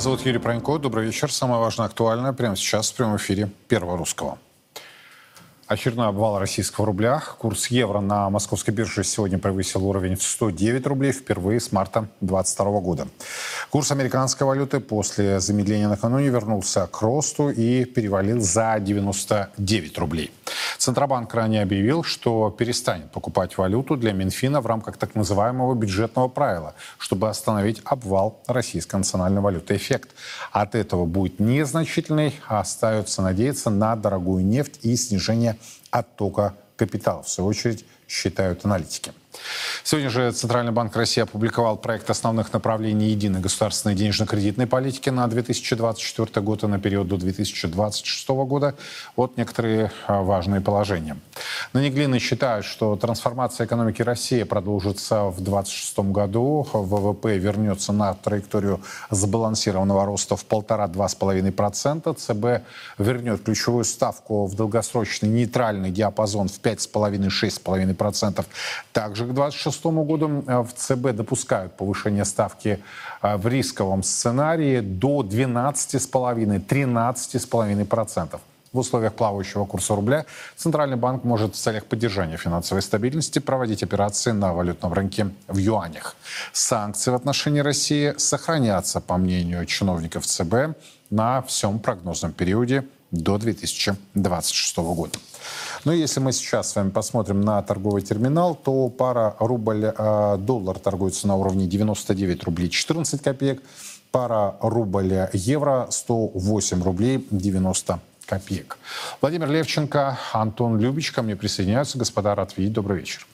Зовут Юрий Пронько. Добрый вечер. Самое важное, актуальное прямо сейчас в прямом эфире Первого Русского. Очередной обвал российского рубля. Курс евро на московской бирже сегодня превысил уровень в 109 рублей впервые с марта 2022 года. Курс американской валюты после замедления накануне вернулся к росту и перевалил за 99 рублей. Центробанк ранее объявил, что перестанет покупать валюту для Минфина в рамках так называемого бюджетного правила, чтобы остановить обвал российской национальной валюты. Эффект от этого будет незначительный, а остается надеяться на дорогую нефть и снижение оттока капитала. В свою очередь, считают аналитики. Сегодня же Центральный банк России опубликовал проект основных направлений единой государственной денежно-кредитной политики на 2024 год и на период до 2026 года. Вот некоторые а, важные положения. Наниглины считают, что трансформация экономики России продолжится в 2026 году. ВВП вернется на траекторию сбалансированного роста в 1,5-2,5%. ЦБ вернет ключевую ставку в долгосрочный нейтральный диапазон в 5,5-6,5%. Также к 2026 году э, в ЦБ допускают повышение ставки э, в рисковом сценарии до 12,5-13,5%. В условиях плавающего курса рубля Центральный банк может в целях поддержания финансовой стабильности проводить операции на валютном рынке в юанях. Санкции в отношении России сохранятся, по мнению чиновников ЦБ, на всем прогнозном периоде до 2026 года. Но если мы сейчас с вами посмотрим на торговый терминал, то пара рубль-доллар э, торгуется на уровне 99 рублей 14 копеек, пара рубль-евро 108 рублей 90 копеек. Владимир Левченко, Антон Любич ко мне присоединяются. Господа, рад видеть. Добрый вечер.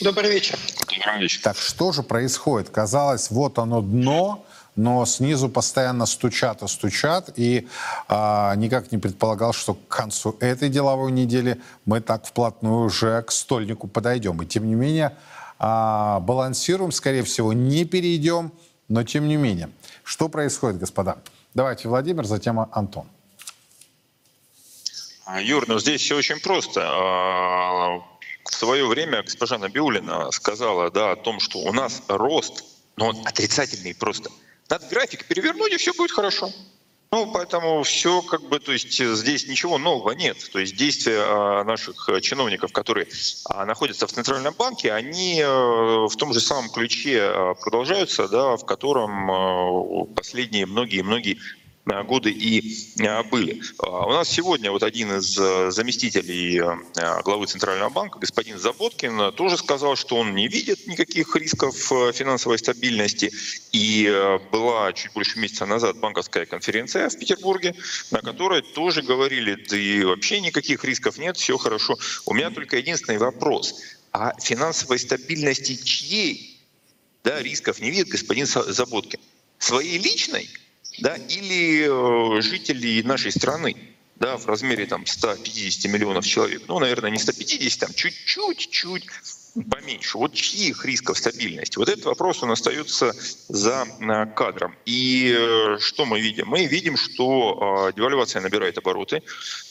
Добрый вечер. Добрый вечер. Так что же происходит? Казалось, вот оно дно, но снизу постоянно стучат и стучат, и а, никак не предполагал, что к концу этой деловой недели мы так вплотную уже к стольнику подойдем. И тем не менее а, балансируем, скорее всего, не перейдем, но тем не менее. Что происходит, господа? Давайте Владимир, затем Антон. А, Юр, ну здесь все очень просто. А, в свое время госпожа Набиулина сказала да, о том, что у нас рост, но он отрицательный просто – надо график перевернуть, и все будет хорошо. Ну, поэтому все как бы, то есть здесь ничего нового нет. То есть действия а, наших чиновников, которые а, находятся в Центральном банке, они э, в том же самом ключе продолжаются, да, в котором последние многие-многие Э, годы и э, были. А у нас сегодня вот один из э, заместителей главы Центрального банка, господин Заботкин, тоже сказал, что он не видит никаких рисков финансовой стабильности. И была чуть больше месяца назад банковская конференция в Петербурге, на которой тоже говорили, да и вообще никаких рисков нет, все хорошо. У меня только единственный вопрос. А финансовой стабильности чьей да, рисков не видит господин Заботкин? Своей личной – да, или э, жителей нашей страны да, в размере там, 150 миллионов человек. Ну, наверное, не 150, там чуть-чуть, чуть поменьше. Вот чьих рисков стабильности? Вот этот вопрос, он остается за э, кадром. И э, что мы видим? Мы видим, что девальвация набирает обороты.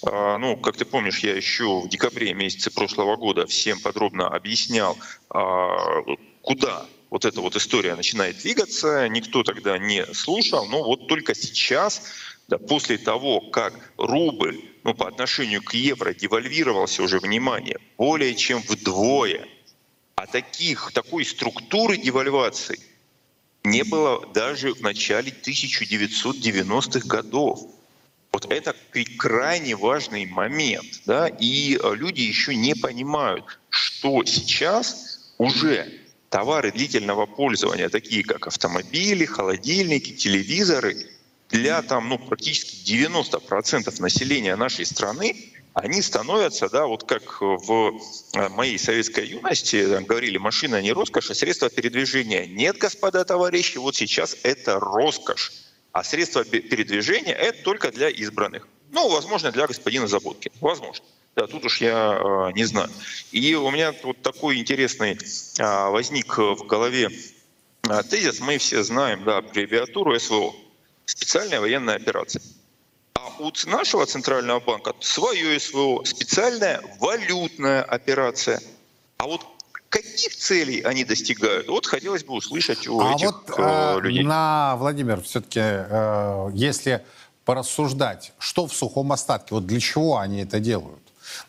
Ну, как ты помнишь, я еще в декабре месяце прошлого года всем подробно объяснял, куда вот эта вот история начинает двигаться, никто тогда не слушал, но вот только сейчас, да, после того, как рубль ну, по отношению к евро девальвировался уже, внимание, более чем вдвое, а таких, такой структуры девальвации не было даже в начале 1990-х годов. Вот это крайне важный момент. Да? И люди еще не понимают, что сейчас уже товары длительного пользования, такие как автомобили, холодильники, телевизоры, для там, ну, практически 90% населения нашей страны, они становятся, да, вот как в э, моей советской юности там, говорили, машина не роскошь, а средство передвижения. Нет, господа товарищи, вот сейчас это роскошь. А средство передвижения — это только для избранных. Ну, возможно, для господина Заботки. Возможно. Да, тут уж я э, не знаю. И у меня вот такой интересный э, возник в голове э, тезис. Мы все знаем да, аббревиатуру СВО. Специальная военная операция. А у нашего центрального банка свое СВО, специальная валютная операция. А вот Каких целей они достигают? Вот хотелось бы услышать у а этих вот э, э, людей. на Владимир все-таки, э, если порассуждать, что в сухом остатке, вот для чего они это делают?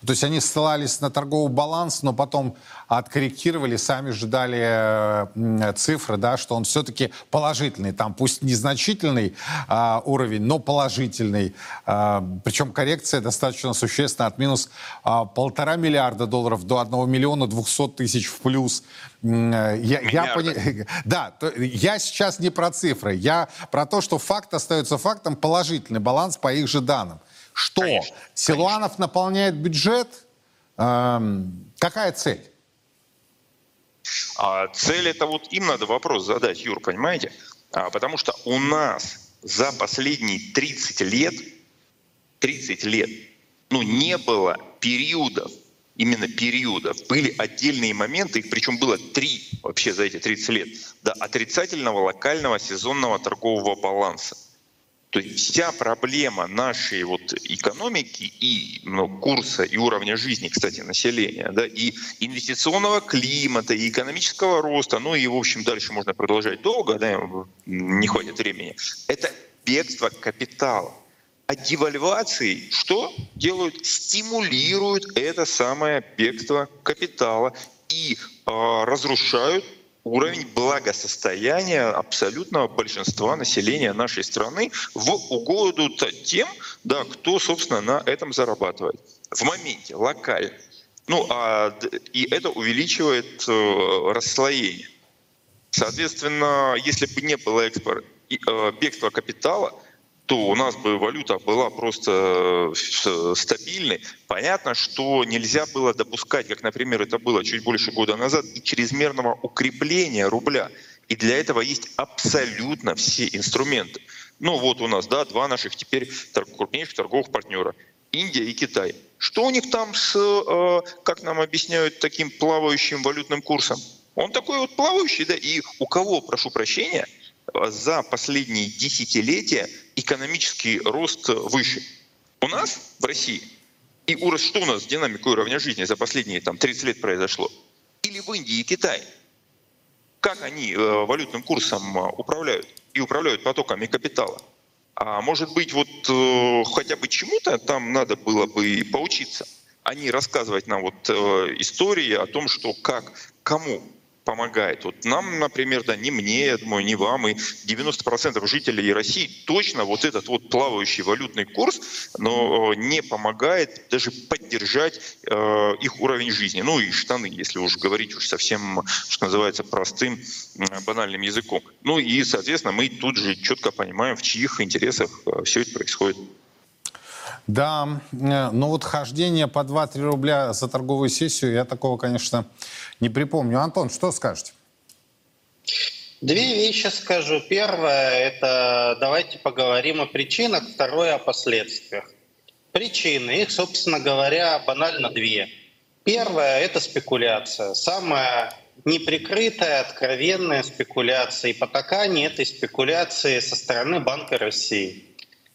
То есть они ссылались на торговый баланс, но потом откорректировали, сами же дали э, цифры, да, что он все-таки положительный. Там пусть незначительный э, уровень, но положительный. Э, причем коррекция достаточно существенная, от минус э, полтора миллиарда долларов до 1 миллиона 200 тысяч в плюс. Я, я пони... Да, то, я сейчас не про цифры, я про то, что факт остается фактом, положительный баланс по их же данным. Что? Конечно, Силуанов конечно. наполняет бюджет? Эм, какая цель? А цель это вот им надо вопрос задать, Юр, понимаете? А, потому что у нас за последние 30 лет, 30 лет, ну не было периодов, именно периодов, были отдельные моменты, их причем было три вообще за эти 30 лет, до отрицательного локального сезонного торгового баланса. То есть вся проблема нашей вот экономики и ну, курса и уровня жизни, кстати, населения, да, и инвестиционного климата, и экономического роста, ну и, в общем, дальше можно продолжать долго, да, не хватит времени, это бегство капитала. А девальвации что делают? Стимулируют это самое бегство капитала и э, разрушают уровень благосостояния абсолютного большинства населения нашей страны в угоду тем, да, кто, собственно, на этом зарабатывает. В моменте, локально. Ну, а, и это увеличивает э, расслоение. Соответственно, если бы не было экспорт, э, бегства капитала – то у нас бы валюта была просто э, стабильной. Понятно, что нельзя было допускать, как, например, это было чуть больше года назад, и чрезмерного укрепления рубля. И для этого есть абсолютно все инструменты. Ну вот у нас, да, два наших теперь крупнейших торговых партнера. Индия и Китай. Что у них там с, э, как нам объясняют, таким плавающим валютным курсом? Он такой вот плавающий, да, и у кого, прошу прощения, за последние десятилетия экономический рост выше. У нас в России и уровень, что у нас с динамикой уровня жизни за последние там, 30 лет произошло? Или в Индии и Китае? Как они э, валютным курсом э, управляют и управляют потоками капитала? А может быть, вот э, хотя бы чему-то там надо было бы поучиться, а не рассказывать нам вот истории о том, что как, кому помогает. Вот нам, например, да, не мне, я думаю, не вам, и 90% жителей России точно вот этот вот плавающий валютный курс, но э, не помогает даже поддержать э, их уровень жизни. Ну и штаны, если уж говорить уж совсем, что называется, простым, банальным языком. Ну и, соответственно, мы тут же четко понимаем, в чьих интересах э, все это происходит. Да, э, ну вот хождение по 2-3 рубля за торговую сессию, я такого, конечно, не припомню. Антон, что скажете? Две вещи скажу. Первое — это давайте поговорим о причинах, второе — о последствиях. Причины, их, собственно говоря, банально две. Первое — это спекуляция. Самая неприкрытая, откровенная спекуляция. И потакание этой спекуляции со стороны Банка России.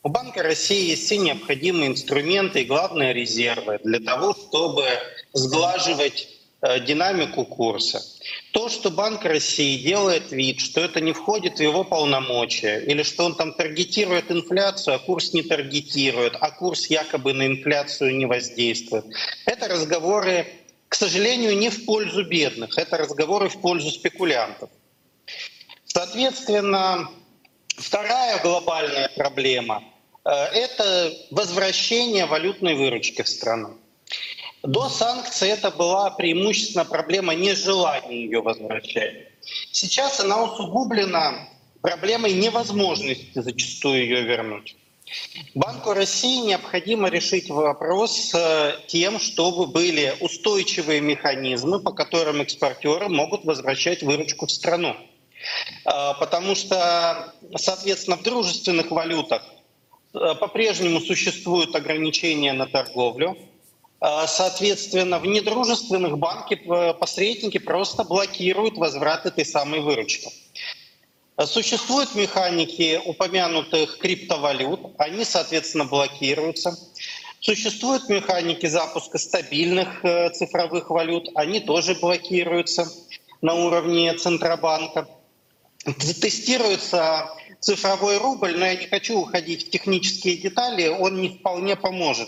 У Банка России есть все необходимые инструменты и, главное, резервы для того, чтобы сглаживать Э, динамику курса. То, что Банк России делает вид, что это не входит в его полномочия, или что он там таргетирует инфляцию, а курс не таргетирует, а курс якобы на инфляцию не воздействует, это разговоры, к сожалению, не в пользу бедных, это разговоры в пользу спекулянтов. Соответственно, вторая глобальная проблема это возвращение валютной выручки в страну. До санкций это была преимущественно проблема нежелания ее возвращать. Сейчас она усугублена проблемой невозможности зачастую ее вернуть. Банку России необходимо решить вопрос с тем, чтобы были устойчивые механизмы, по которым экспортеры могут возвращать выручку в страну. А, потому что, соответственно, в дружественных валютах по-прежнему существуют ограничения на торговлю, а, соответственно, в недружественных банки э, посредники просто блокируют возврат этой самой выручки. Существуют механики упомянутых криптовалют, они, соответственно, блокируются. Существуют механики запуска стабильных э, цифровых валют, они тоже блокируются на уровне Центробанка. Тестируется цифровой рубль, но я не хочу уходить в технические детали, он не вполне поможет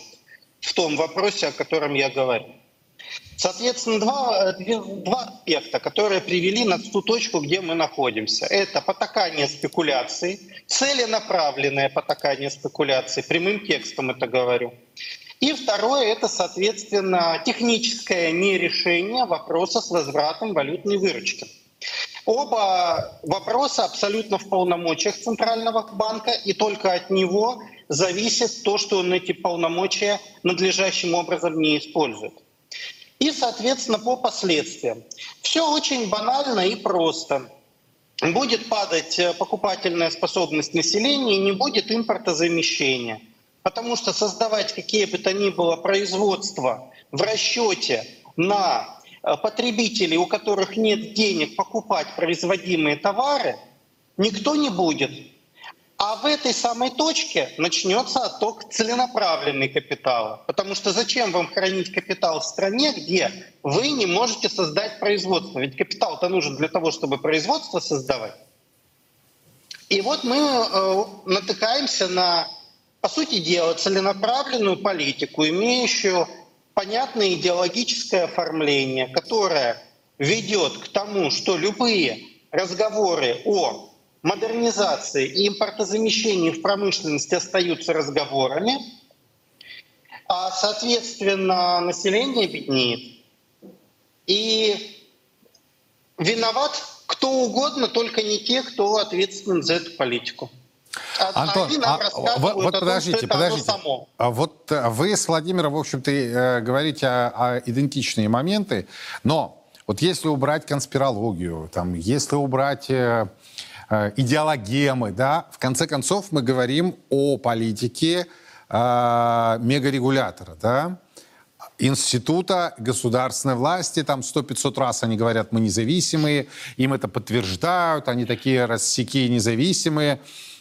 в том вопросе, о котором я говорю. Соответственно, два, два аспекта, которые привели нас в ту точку, где мы находимся. Это потакание спекуляции, целенаправленное потакание спекуляции, прямым текстом это говорю. И второе — это, соответственно, техническое нерешение вопроса с возвратом валютной выручки. Оба вопроса абсолютно в полномочиях Центрального банка, и только от него зависит то, что он эти полномочия надлежащим образом не использует. И, соответственно, по последствиям. Все очень банально и просто. Будет падать э, покупательная способность населения не будет импортозамещения. Потому что создавать какие бы то ни было производства в расчете на потребителей, у которых нет денег покупать производимые товары, никто не будет. А в этой самой точке начнется отток целенаправленный капитала. Потому что зачем вам хранить капитал в стране, где вы не можете создать производство? Ведь капитал-то нужен для того, чтобы производство создавать. И вот мы э, натыкаемся на, по сути дела, целенаправленную политику, имеющую понятное идеологическое оформление, которое ведет к тому, что любые разговоры о модернизации и импортозамещении в промышленности остаются разговорами, а, соответственно, население беднеет. И виноват кто угодно, только не те, кто ответственен за эту политику. Антон, а, вот, вот подождите, том, подождите. Само. А вот э, вы с Владимиром, в общем-то, э, говорите о, о идентичные моменты, но вот если убрать конспирологию, там, если убрать э, Э, идеологемы, да, в конце концов мы говорим о политике э, мегарегулятора, да, института государственной власти, там 100-500 раз они говорят, мы независимые, им это подтверждают, они такие рассеки независимые.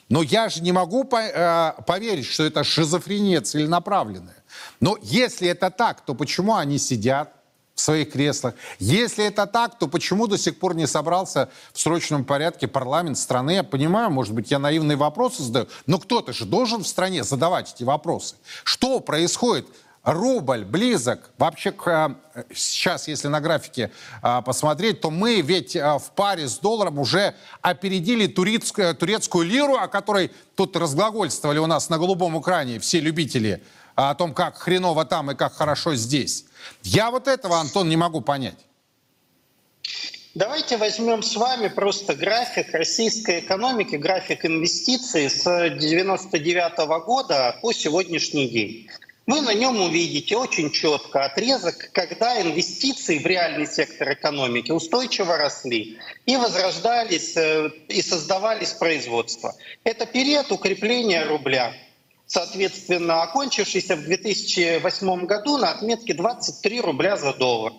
Но я же не могу э, поверить, что это шизофрения целенаправленная. Но если это так, то почему они сидят, в своих креслах. Если это так, то почему до сих пор не собрался в срочном порядке парламент страны? Я понимаю, может быть, я наивные вопросы задаю, но кто-то же должен в стране задавать эти вопросы. Что происходит? Рубль близок. Вообще, к, э, сейчас, если на графике а, посмотреть, то мы ведь а, в паре с долларом уже опередили турецкую, турецкую лиру, о которой тут разглагольствовали у нас на голубом экране все любители о том, как хреново там и как хорошо здесь. Я вот этого, Антон, не могу понять. Давайте возьмем с вами просто график российской экономики, график инвестиций с 1999 года по сегодняшний день. Вы на нем увидите очень четко отрезок, когда инвестиции в реальный сектор экономики устойчиво росли и возрождались э, и создавались производства. Это период укрепления рубля соответственно, окончившийся в 2008 году на отметке 23 рубля за доллар.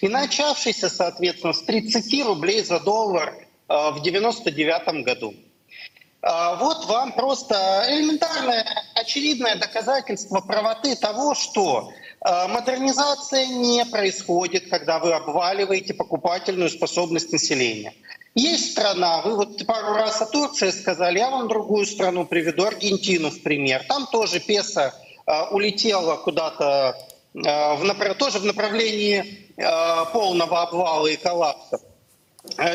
И начавшийся, соответственно, с 30 рублей за доллар э, в 1999 году. А вот вам просто элементарное, очевидное доказательство правоты того, что э, модернизация не происходит, когда вы обваливаете покупательную способность населения. Есть страна, вы вот пару раз о Турции сказали, я вам другую страну приведу, Аргентину в пример. Там тоже песо э, улетело куда-то в, тоже в направлении полного обвала и коллапса.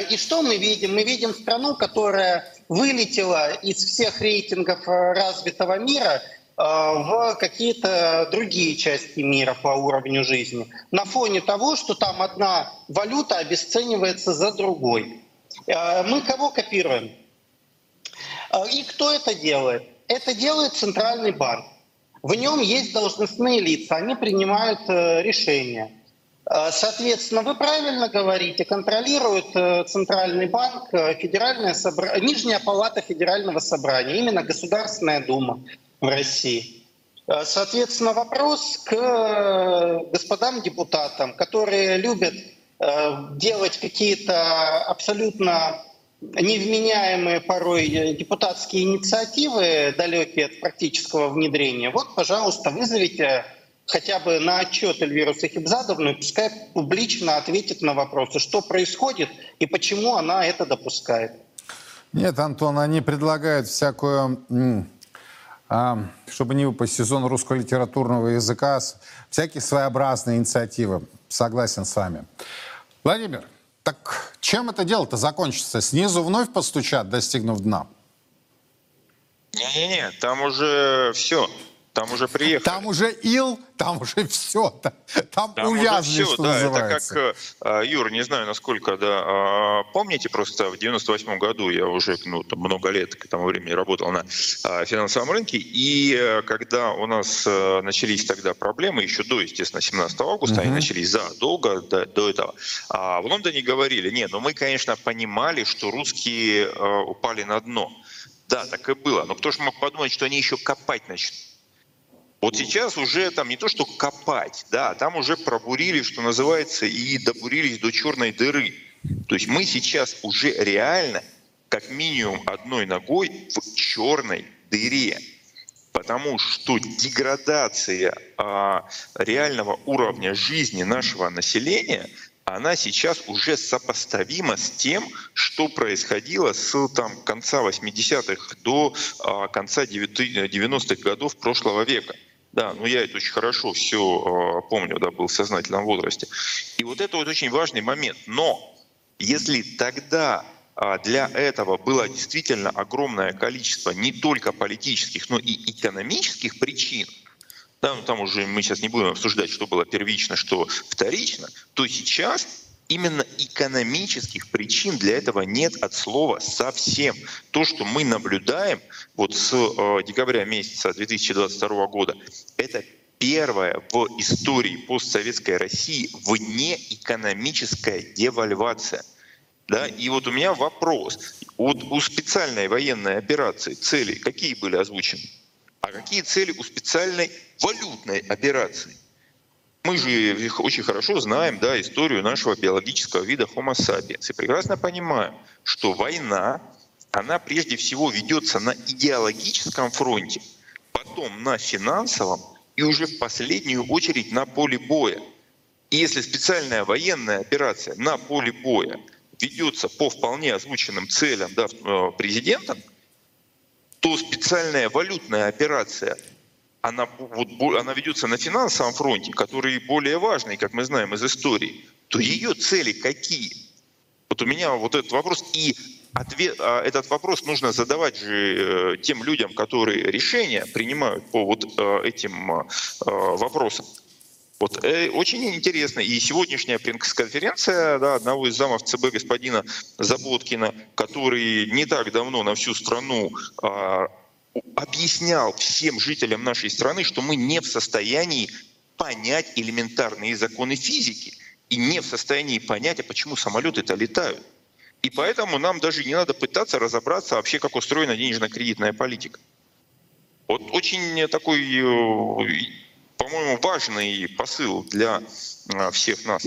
И что мы видим? Мы видим страну, которая вылетела из всех рейтингов э, развитого мира э, в какие-то другие части мира по уровню жизни. На фоне того, что там одна валюта обесценивается за другой. Э, мы кого копируем? И кто это делает? Это делает Центральный банк. В нем есть должностные лица, они принимают решения. Соответственно, вы правильно говорите, контролирует Центральный банк, Федеральная собра... Нижняя палата Федерального собрания, именно Государственная Дума в России. Соответственно, вопрос к господам депутатам, которые любят Э, делать какие-то абсолютно невменяемые порой э, депутатские инициативы, далекие от практического внедрения, вот, пожалуйста, вызовите хотя бы на отчет Эльвиру Сахибзадовну, и пускай публично ответит на вопросы, что происходит и почему она это допускает. Нет, Антон, они предлагают всякую, а, чтобы не выпасть сезон русского литературного языка, всякие своеобразные инициативы. Согласен с вами. Владимир, так чем это дело-то закончится? Снизу вновь постучат, достигнув дна? Не-не-не, там уже все. Там уже приехали. Там уже ил, там уже все. Там, там увязли, все, что да, называется. Это как, э, Юр, не знаю, насколько, да, а, помните, просто в 98 году я уже ну, там, много лет к этому времени работал на а, финансовом рынке, и э, когда у нас э, начались тогда проблемы, еще до, естественно, 17 августа, uh-huh. они начались задолго до, до этого, а в Лондоне говорили, нет, ну мы, конечно, понимали, что русские упали на дно. Да, так и было. Но кто же мог подумать, что они еще копать начнут? Вот сейчас уже там не то, что копать, да, там уже пробурили, что называется, и добурились до черной дыры. То есть мы сейчас уже реально, как минимум одной ногой в черной дыре. Потому что деградация а, реального уровня жизни нашего населения, она сейчас уже сопоставима с тем, что происходило с там, конца 80-х до а, конца 90-х годов прошлого века. Да, ну я это очень хорошо все э, помню, да, был в сознательном возрасте. И вот это вот очень важный момент. Но если тогда э, для этого было действительно огромное количество не только политических, но и экономических причин, да, ну там уже мы сейчас не будем обсуждать, что было первично, что вторично, то сейчас именно экономических причин для этого нет от слова совсем. То, что мы наблюдаем вот с э, декабря месяца 2022 года, это первая в истории постсоветской России вне экономическая девальвация. Да? И вот у меня вопрос. Вот у специальной военной операции цели какие были озвучены? А какие цели у специальной валютной операции? Мы же очень хорошо знаем да, историю нашего биологического вида Homo sapiens и прекрасно понимаем, что война, она прежде всего ведется на идеологическом фронте, потом на финансовом и уже в последнюю очередь на поле боя. И если специальная военная операция на поле боя ведется по вполне озвученным целям да, э, президентом, то специальная валютная операция она, вот, она ведется на финансовом фронте, который более важный, как мы знаем из истории, то ее цели какие? Вот у меня вот этот вопрос. И ответ, а этот вопрос нужно задавать же э, тем людям, которые решения принимают по вот э, этим э, вопросам. Вот, очень интересно. И сегодняшняя пресс-конференция да, одного из замов ЦБ господина Заботкина, который не так давно на всю страну э, объяснял всем жителям нашей страны, что мы не в состоянии понять элементарные законы физики и не в состоянии понять, а почему самолеты-то летают. И поэтому нам даже не надо пытаться разобраться вообще, как устроена денежно-кредитная политика. Вот очень такой, э, по-моему, важный посыл для э, всех нас.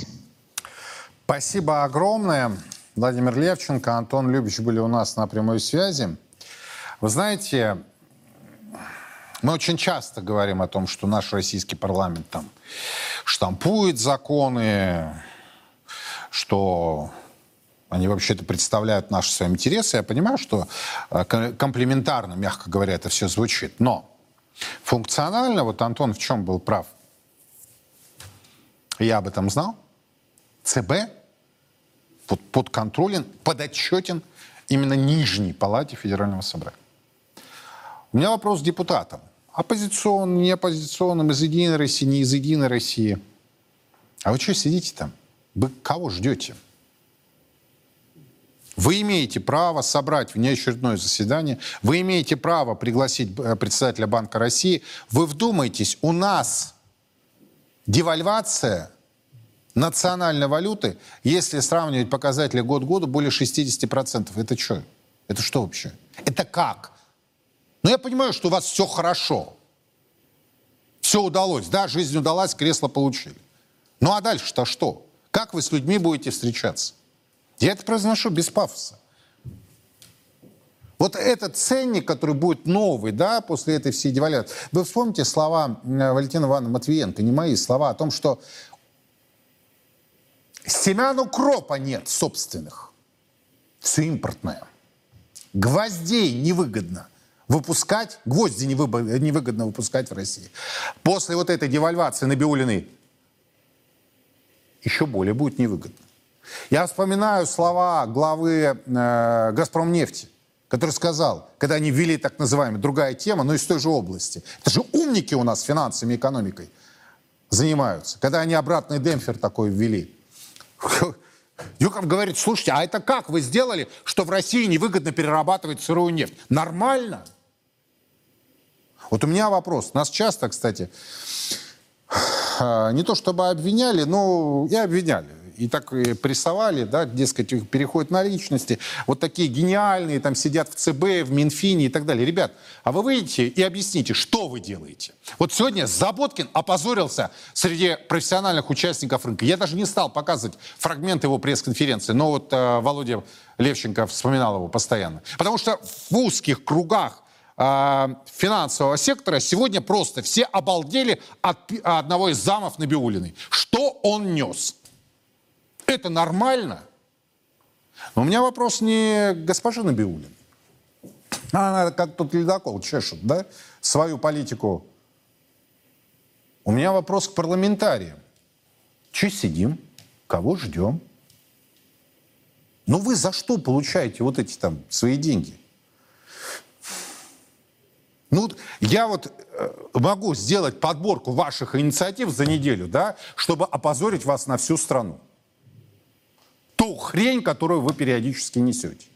Спасибо огромное. Владимир Левченко, Антон Любич были у нас на прямой связи. Вы знаете, мы очень часто говорим о том, что наш российский парламент там штампует законы, что они вообще-то представляют наши свои интересы. Я понимаю, что э, комплементарно, мягко говоря, это все звучит. Но функционально, вот Антон в чем был прав? Я об этом знал. ЦБ под, подконтролен, подотчетен именно нижней палате Федерального собрания. У меня вопрос к депутатам. Оппозиционным, не оппозиционным, из Единой России, не из Единой России. А вы что сидите там? Вы кого ждете? Вы имеете право собрать внеочередное заседание, вы имеете право пригласить э, председателя Банка России. Вы вдумайтесь, у нас девальвация национальной валюты, если сравнивать показатели год к году, более 60%. Это что? Это что вообще? Это как? Но я понимаю, что у вас все хорошо. Все удалось. Да, жизнь удалась, кресло получили. Ну а дальше-то что? Как вы с людьми будете встречаться? Я это произношу без пафоса. Вот этот ценник, который будет новый, да, после этой всей девальвации. Вы вспомните слова Валентина Ивановна Матвиенко, не мои слова, о том, что семян укропа нет собственных. Все импортное. Гвоздей невыгодно выпускать, гвозди невыгодно выпускать в России. После вот этой девальвации Набиулиной еще более будет невыгодно. Я вспоминаю слова главы э, «Газпромнефти», который сказал, когда они ввели так называемую другая тема, но из той же области. Это же умники у нас финансами и экономикой занимаются. Когда они обратный демпфер такой ввели. Юков говорит, слушайте, а это как вы сделали, что в России невыгодно перерабатывать сырую нефть? Нормально. Вот у меня вопрос. Нас часто, кстати, не то чтобы обвиняли, но и обвиняли и так и прессовали, да, дескать, переходят на личности, вот такие гениальные, там сидят в ЦБ, в Минфине и так далее. Ребят, а вы выйдете и объясните, что вы делаете? Вот сегодня Заботкин опозорился среди профессиональных участников рынка. Я даже не стал показывать фрагмент его пресс-конференции, но вот э, Володя Левченко вспоминал его постоянно. Потому что в узких кругах э, финансового сектора сегодня просто все обалдели от одного из замов Набиулиной. Что он нес? Это нормально? Но у меня вопрос не госпоже Набиулин. Она как тут ледокол чешет, да, свою политику. У меня вопрос к парламентариям. Че сидим? Кого ждем? Ну вы за что получаете вот эти там свои деньги? Ну, я вот э, могу сделать подборку ваших инициатив за неделю, да, чтобы опозорить вас на всю страну ту хрень, которую вы периодически несете.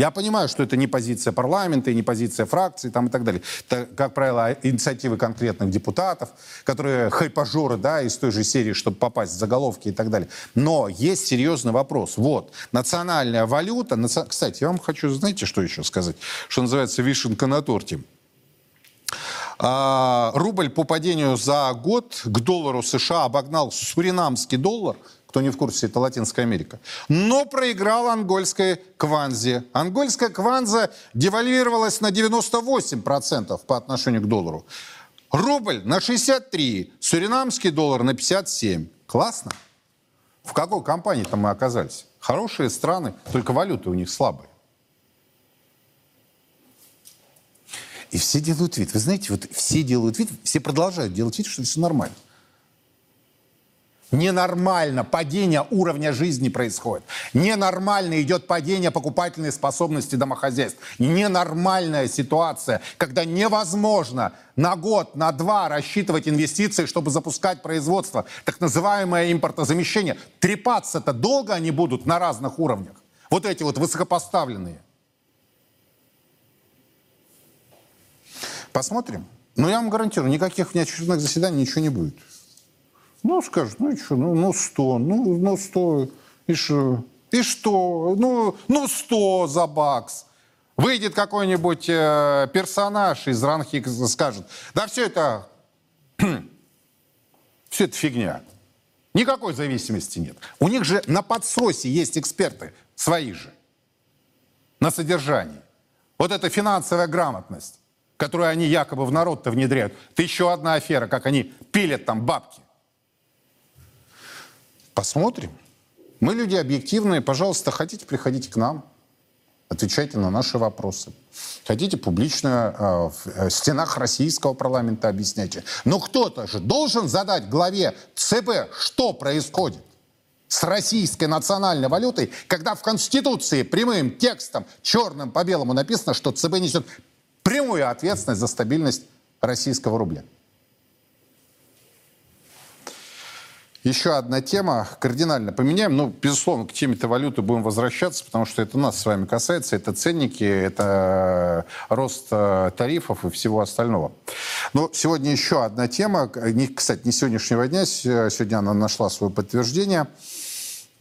Я понимаю, что это не позиция парламента и не позиция фракции там, и так далее. Это, как правило, инициативы конкретных депутатов, которые хайпажоры, да, из той же серии, чтобы попасть в заголовки и так далее. Но есть серьезный вопрос. Вот, национальная валюта... Наци... Кстати, я вам хочу, знаете, что еще сказать? Что называется вишенка на торте. А, рубль по падению за год к доллару США обогнал суринамский доллар – кто не в курсе, это Латинская Америка. Но проиграл ангольской кванзе. Ангольская кванза девальвировалась на 98% по отношению к доллару. Рубль на 63, суринамский доллар на 57. Классно. В какой компании-то мы оказались? Хорошие страны, только валюты у них слабые. И все делают вид. Вы знаете, вот все делают вид, все продолжают делать вид, что все нормально. Ненормально падение уровня жизни происходит. Ненормально идет падение покупательной способности домохозяйств. Ненормальная ситуация, когда невозможно на год, на два рассчитывать инвестиции, чтобы запускать производство. Так называемое импортозамещение. Трепаться-то долго они будут на разных уровнях. Вот эти вот высокопоставленные. Посмотрим. Но я вам гарантирую, никаких внеочередных заседаний ничего не будет. Ну, скажут, ну и что, ну, ну 100, ну, ну 100, и что? И что? Ну, ну 100 за бакс. Выйдет какой-нибудь э, персонаж из Ранхик и скажет, да все это, все это фигня. Никакой зависимости нет. У них же на подсосе есть эксперты, свои же, на содержании. Вот эта финансовая грамотность, которую они якобы в народ-то внедряют. Это еще одна афера, как они пилят там бабки. Посмотрим. Мы люди объективные. Пожалуйста, хотите, приходите к нам. Отвечайте на наши вопросы. Хотите публично э, в стенах российского парламента объясняйте. Но кто-то же должен задать главе ЦБ, что происходит с российской национальной валютой, когда в Конституции прямым текстом, черным по белому написано, что ЦБ несет прямую ответственность за стабильность российского рубля. Еще одна тема, кардинально поменяем. Ну, безусловно, к теме-то валюты будем возвращаться, потому что это нас с вами касается. Это ценники, это рост э, тарифов и всего остального. Но сегодня еще одна тема, кстати, не сегодняшнего дня, сегодня она нашла свое подтверждение.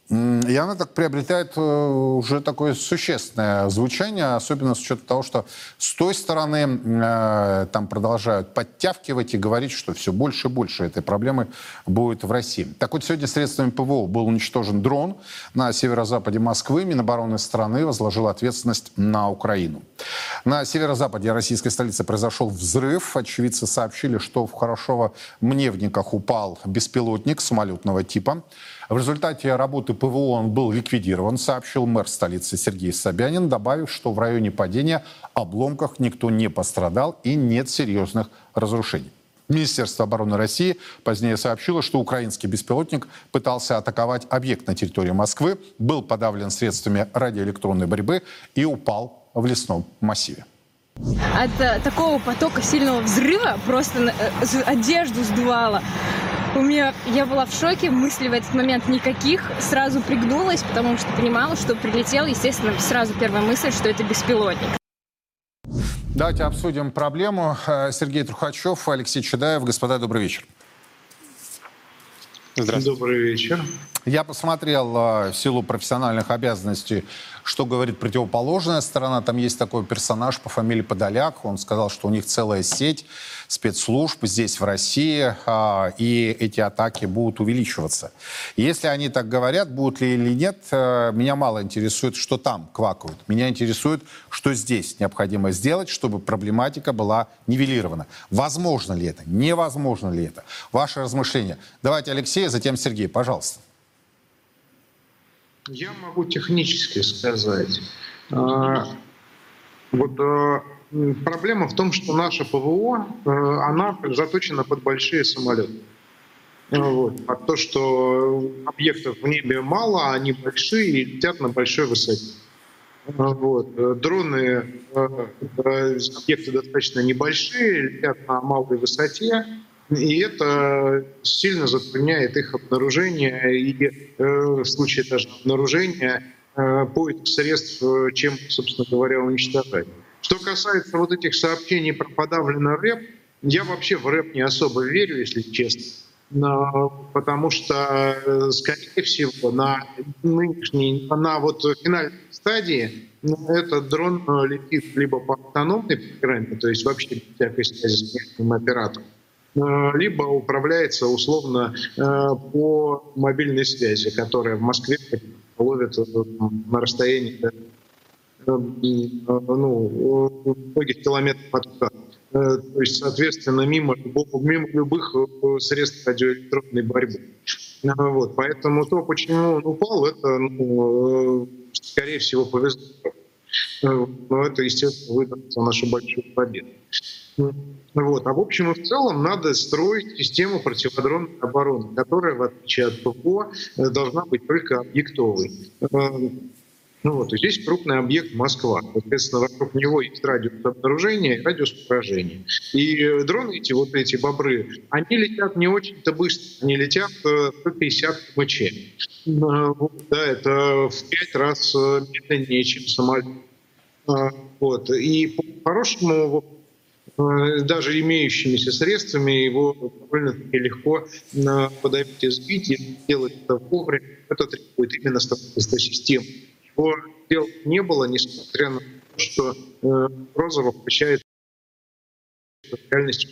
И она так приобретает э, уже такое существенное звучание, особенно с учетом того, что с той стороны э, там продолжают подтягивать и говорить, что все больше и больше этой проблемы будет в России. Так вот, сегодня средствами ПВО был уничтожен дрон на северо-западе Москвы. Минобороны страны возложил ответственность на Украину. На северо-западе российской столицы произошел взрыв. Очевидцы сообщили, что в Хорошово-Мневниках упал беспилотник самолетного типа. В результате работы ПВО он был ликвидирован, сообщил мэр столицы Сергей Собянин, добавив, что в районе падения обломках никто не пострадал и нет серьезных разрушений. Министерство обороны России позднее сообщило, что украинский беспилотник пытался атаковать объект на территории Москвы, был подавлен средствами радиоэлектронной борьбы и упал в лесном массиве. От э, такого потока сильного взрыва просто э, одежду сдувало. У меня, я была в шоке, мыслей в этот момент никаких. Сразу пригнулась, потому что понимала, что прилетел. Естественно, сразу первая мысль, что это беспилотник. Давайте обсудим проблему. Э, Сергей Трухачев, Алексей Чедаев. Господа, добрый вечер. Здравствуйте. Добрый вечер. Я посмотрел в силу профессиональных обязанностей, что говорит противоположная сторона. Там есть такой персонаж по фамилии Подоляк. Он сказал, что у них целая сеть спецслужб здесь, в России, а, и эти атаки будут увеличиваться. Если они так говорят, будут ли или нет, э, меня мало интересует, что там квакают. Меня интересует, что здесь необходимо сделать, чтобы проблематика была нивелирована. Возможно ли это? Невозможно ли это? Ваши размышления. Давайте Алексей, затем Сергей, пожалуйста. Я могу технически сказать. А, вот а, проблема в том, что наша ПВО, э, она заточена под большие самолеты. Вот. А то, что объектов в небе мало, они большие и летят на большой высоте. Вот. Дроны, э, объекты достаточно небольшие, летят на малой высоте, и это сильно затрудняет их обнаружение и э, в случае даже обнаружения поиск средств, чем, собственно говоря, уничтожать. Что касается вот этих сообщений про подавленный рэп, я вообще в рэп не особо верю, если честно. Но, потому что, э, скорее всего, на нынешней, на вот финальной стадии ну, этот дрон э, летит либо по автономной программе, то есть вообще без всякой связи с оператором, э, либо управляется условно по мобильной связи, которая в Москве ловит на расстоянии Э, ну, многих километров от. Э, то есть, соответственно, мимо, мимо любых э, средств радиоэлектронной борьбы. Вот. Поэтому то, почему он упал, это, ну, скорее всего, повезло. Но это, естественно, выдаст нашу большую победу. Вот. А в общем и в целом надо строить систему противодронной обороны, которая, в отличие от ПВО, должна быть только объектовой. Ну вот, здесь крупный объект Москва. Соответственно, вокруг него есть радиус обнаружения и радиус поражения. И дроны эти, вот эти бобры, они летят не очень-то быстро. Они летят 150 э, км. Э, да, это в пять раз э, медленнее, чем самолет. Вот. И по-хорошему, даже имеющимися средствами его довольно-таки легко подавить и сбить, и сделать это вовремя. Это требует именно строительства системы его дел не было, несмотря на то, что э, Розова обещает реальность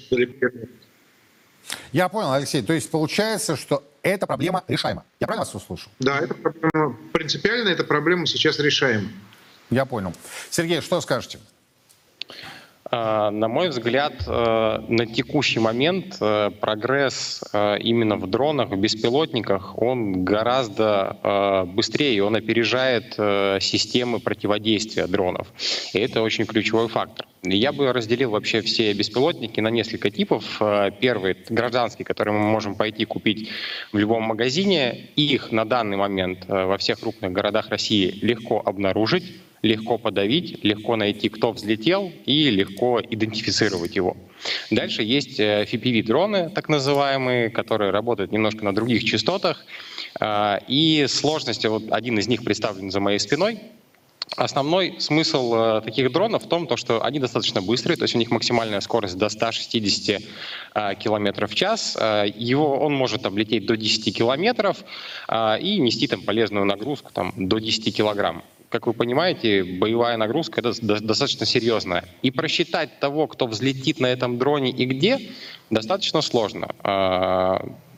Я понял, Алексей. То есть получается, что эта проблема решаема. Я правильно вас услышал? Да, эта проблема, принципиально эта проблема сейчас решаема. Я понял. Сергей, что скажете? А, на мой взгляд, э, на текущий момент э, прогресс э, именно в дронах, в беспилотниках, он гораздо быстрее, он опережает системы противодействия дронов. И это очень ключевой фактор. Я бы разделил вообще все беспилотники на несколько типов. Первый — гражданский, который мы можем пойти купить в любом магазине. Их на данный момент во всех крупных городах России легко обнаружить легко подавить, легко найти, кто взлетел, и легко идентифицировать его. Дальше есть FPV-дроны, э, так называемые, которые работают немножко на других частотах. А, и сложности, вот один из них представлен за моей спиной, Основной смысл э, таких дронов в том, то, что они достаточно быстрые, то есть у них максимальная скорость до 160 э, км в час. Э, его, он может там, лететь до 10 километров и нести там, полезную нагрузку там, до 10 килограмм как вы понимаете, боевая нагрузка это достаточно серьезная. И просчитать того, кто взлетит на этом дроне и где, достаточно сложно.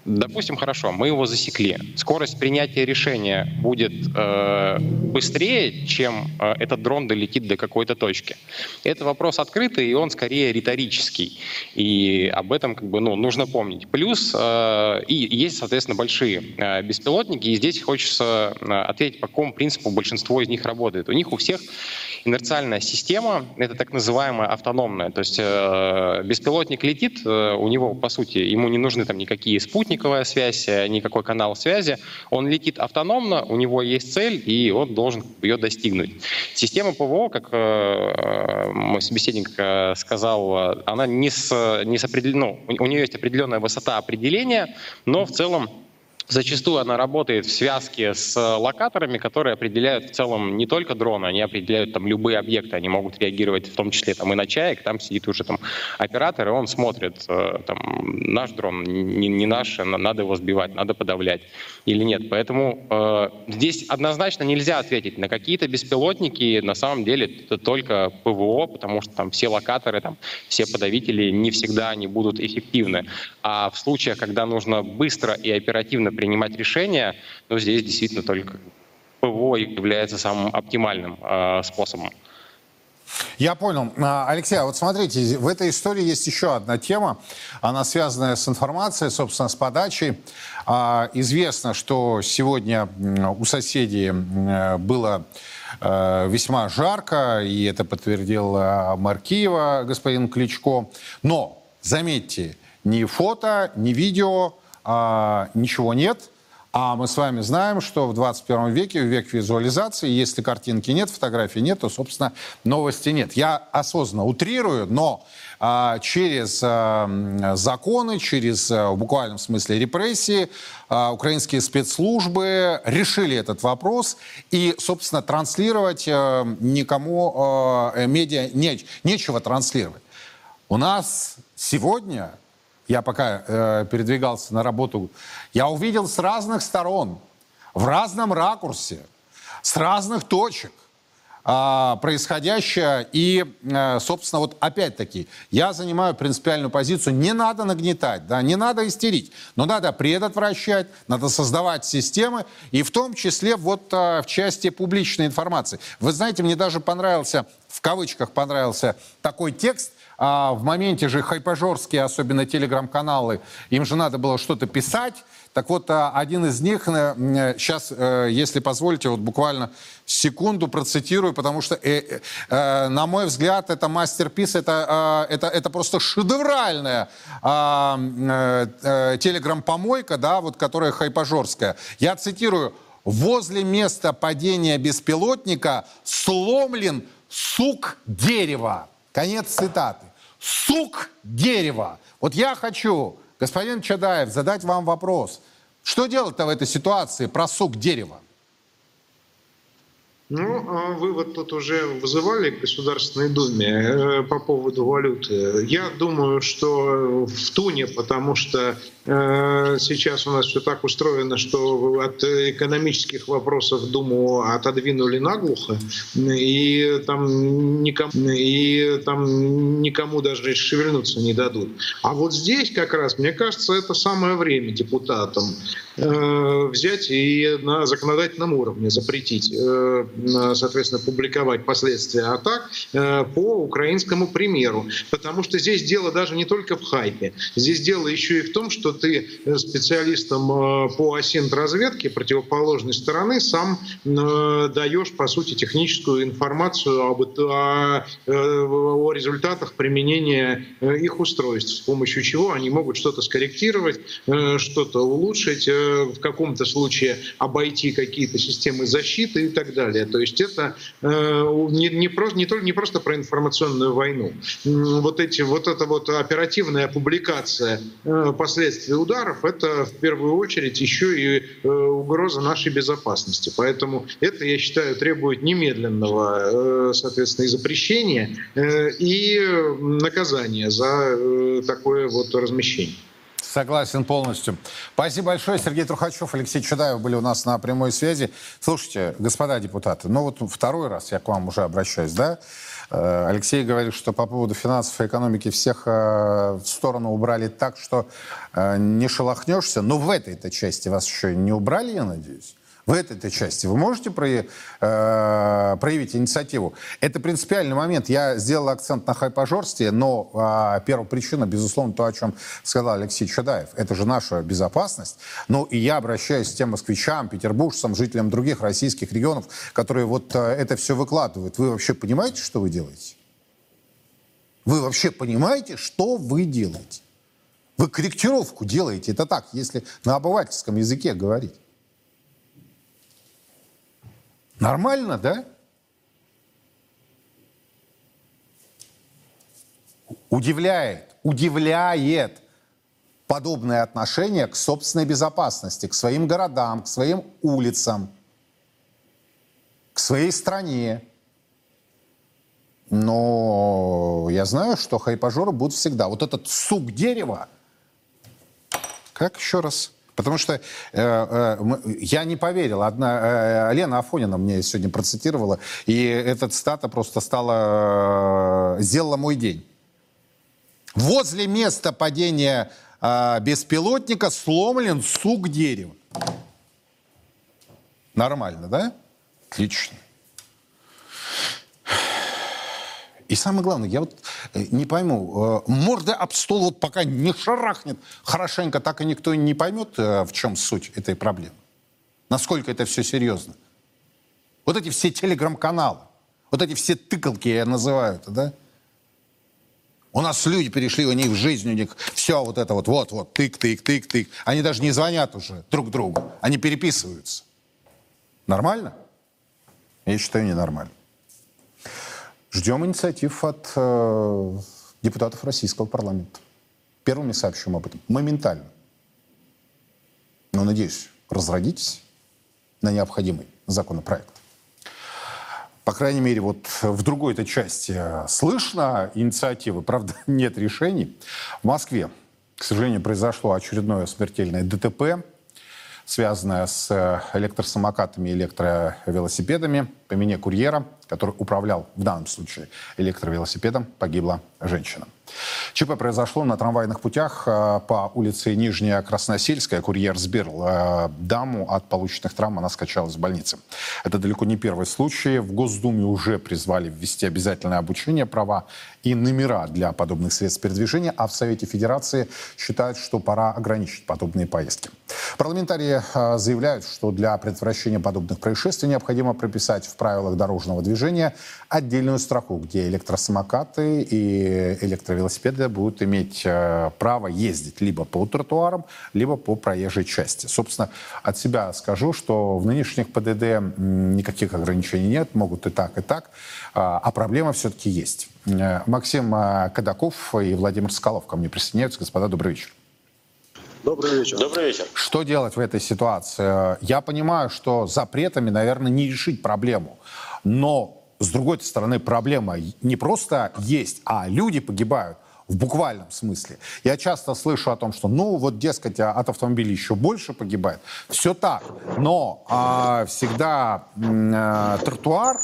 Допустим, хорошо, мы его засекли. Скорость принятия решения будет э, быстрее, чем э, этот дрон долетит до какой-то точки. Это вопрос открытый, и он скорее риторический. И об этом как бы, ну, нужно помнить. Плюс э, и есть, соответственно, большие э, беспилотники, и здесь хочется э, ответить, по какому принципу большинство из них работает. У них у всех инерциальная система, это так называемая автономная. То есть э, беспилотник летит, э, у него, по сути, ему не нужны там никакие спутниковая связь, никакой канал связи. Он летит автономно, у него есть цель, и он должен ее достигнуть. Система ПВО, как э, мой собеседник э, сказал, она не с, не с определен... ну, у нее есть определенная высота определения, но в целом Зачастую она работает в связке с локаторами, которые определяют в целом не только дроны, они определяют там любые объекты, они могут реагировать в том числе там и на чаек, там сидит уже там оператор, и он смотрит, э, там, наш дрон, не, не наш, надо его сбивать, надо подавлять или нет. Поэтому э, здесь однозначно нельзя ответить. На какие-то беспилотники на самом деле это только ПВО, потому что там все локаторы, там, все подавители не всегда они будут эффективны. А в случаях, когда нужно быстро и оперативно принимать решения, но здесь действительно только ПВО является самым оптимальным э, способом. Я понял. А, Алексей, а вот смотрите, в этой истории есть еще одна тема. Она связана с информацией, собственно, с подачей. А, известно, что сегодня у соседей было э, весьма жарко, и это подтвердил мэр Киева, господин Кличко. Но, заметьте, ни фото, ни видео а, ничего нет. А мы с вами знаем, что в 21 веке, в век визуализации, если картинки нет, фотографий нет, то, собственно, новости нет. Я осознанно утрирую, но а, через а, законы, через, а, в буквальном смысле, репрессии, а, украинские спецслужбы решили этот вопрос. И, собственно, транслировать а, никому а, медиа не, нечего транслировать. У нас сегодня я пока э, передвигался на работу, я увидел с разных сторон, в разном ракурсе, с разных точек э, происходящее. И, э, собственно, вот опять-таки, я занимаю принципиальную позицию. Не надо нагнетать, да, не надо истерить, но надо предотвращать, надо создавать системы, и в том числе вот э, в части публичной информации. Вы знаете, мне даже понравился, в кавычках понравился такой текст, а в моменте же хайпажорские, особенно телеграм-каналы, им же надо было что-то писать. Так вот, а, один из них, сейчас, э, э, если позволите, вот буквально секунду процитирую, потому что, э, на мой взгляд, это мастер-пис, это, а, это, это просто шедевральная а, телеграм-помойка, да, вот, которая хайпажорская. Я цитирую. «Возле места падения беспилотника сломлен сук дерева». Конец цитаты сук дерева. Вот я хочу, господин Чадаев, задать вам вопрос. Что делать-то в этой ситуации про сук дерева? Ну, а вы вот тут уже вызывали к Государственной Думе э, по поводу валюты. Я думаю, что в Туне, потому что э, сейчас у нас все так устроено, что от экономических вопросов Думу отодвинули наглухо, и там никому, и там никому даже шевельнуться не дадут. А вот здесь как раз, мне кажется, это самое время депутатам взять и на законодательном уровне запретить соответственно, публиковать последствия атак э, по украинскому примеру. Потому что здесь дело даже не только в хайпе. Здесь дело еще и в том, что ты э, специалистам э, по осинт-разведке противоположной стороны сам даешь, по сути, техническую информацию об, о, о результатах применения их устройств, с помощью чего они могут что-то скорректировать, что-то улучшить, э, в каком-то случае обойти какие-то системы защиты и так далее. То есть это э, не, не, просто, не, только, не просто про информационную войну. Вот, эти, вот эта вот оперативная публикация э, последствий ударов, это в первую очередь еще и угроза нашей безопасности. Поэтому это, я считаю, требует немедленного, соответственно, и запрещения, и наказания за такое вот размещение. Согласен полностью. Спасибо большое. Сергей Трухачев, Алексей Чудаев были у нас на прямой связи. Слушайте, господа депутаты, ну вот второй раз я к вам уже обращаюсь, да? Э, Алексей говорит, что по поводу финансов и экономики всех э, в сторону убрали так, что э, не шелохнешься. Но в этой-то части вас еще не убрали, я надеюсь? В этой части вы можете про, э, проявить инициативу? Это принципиальный момент. Я сделал акцент на хайпажорстве, но э, первая причина, безусловно, то, о чем сказал Алексей Чадаев. Это же наша безопасность. Ну и я обращаюсь к тем москвичам, петербуржцам, жителям других российских регионов, которые вот э, это все выкладывают. Вы вообще понимаете, что вы делаете? Вы вообще понимаете, что вы делаете? Вы корректировку делаете. Это так, если на обывательском языке говорить. Нормально, да? Удивляет, удивляет подобное отношение к собственной безопасности, к своим городам, к своим улицам, к своей стране. Но я знаю, что хайпажоры будут всегда. Вот этот сук дерева, как еще раз Потому что э, э, я не поверил. Одна, э, Лена Афонина мне сегодня процитировала, и эта цитата просто стала, э, сделала мой день. Возле места падения э, беспилотника сломлен сук дерева. Нормально, да? Отлично. И самое главное, я вот э, не пойму, э, морда об стол вот пока не шарахнет хорошенько, так и никто не поймет, э, в чем суть этой проблемы. Насколько это все серьезно. Вот эти все телеграм-каналы, вот эти все тыкалки, я называю это, да? У нас люди перешли, у них в жизнь, у них все вот это вот, вот-вот, тык-тык, тык-тык. Они даже не звонят уже друг другу, они переписываются. Нормально? Я считаю, ненормально. Ждем инициатив от э, депутатов российского парламента. Первыми сообщим об этом. Моментально. Но, надеюсь, разродитесь на необходимый законопроект. По крайней мере, вот в другой этой части слышно инициативы, правда, нет решений. В Москве, к сожалению, произошло очередное смертельное ДТП, связанное с электросамокатами и электровелосипедами по вине курьера – который управлял в данном случае электровелосипедом, погибла женщина. ЧП произошло на трамвайных путях э, по улице Нижняя Красносельская. Курьер сбил э, даму от полученных травм, она скачалась в больнице. Это далеко не первый случай. В Госдуме уже призвали ввести обязательное обучение права и номера для подобных средств передвижения, а в Совете Федерации считают, что пора ограничить подобные поездки. Парламентарии э, заявляют, что для предотвращения подобных происшествий необходимо прописать в правилах дорожного движения отдельную строку, где электросамокаты и электровелосипеды будут иметь э, право ездить либо по тротуарам, либо по проезжей части. Собственно, от себя скажу, что в нынешних ПДД никаких ограничений нет, могут и так, и так, а, а проблема все-таки есть. Э, Максим э, Кадаков и Владимир Скалов ко мне присоединяются. Господа, добрый вечер. Добрый вечер. Добрый вечер. Что делать в этой ситуации? Я понимаю, что запретами, наверное, не решить проблему. Но, с другой стороны, проблема не просто есть, а люди погибают в буквальном смысле. Я часто слышу о том, что, ну, вот, дескать, от автомобилей еще больше погибает. Все так. Но а, всегда а, тротуар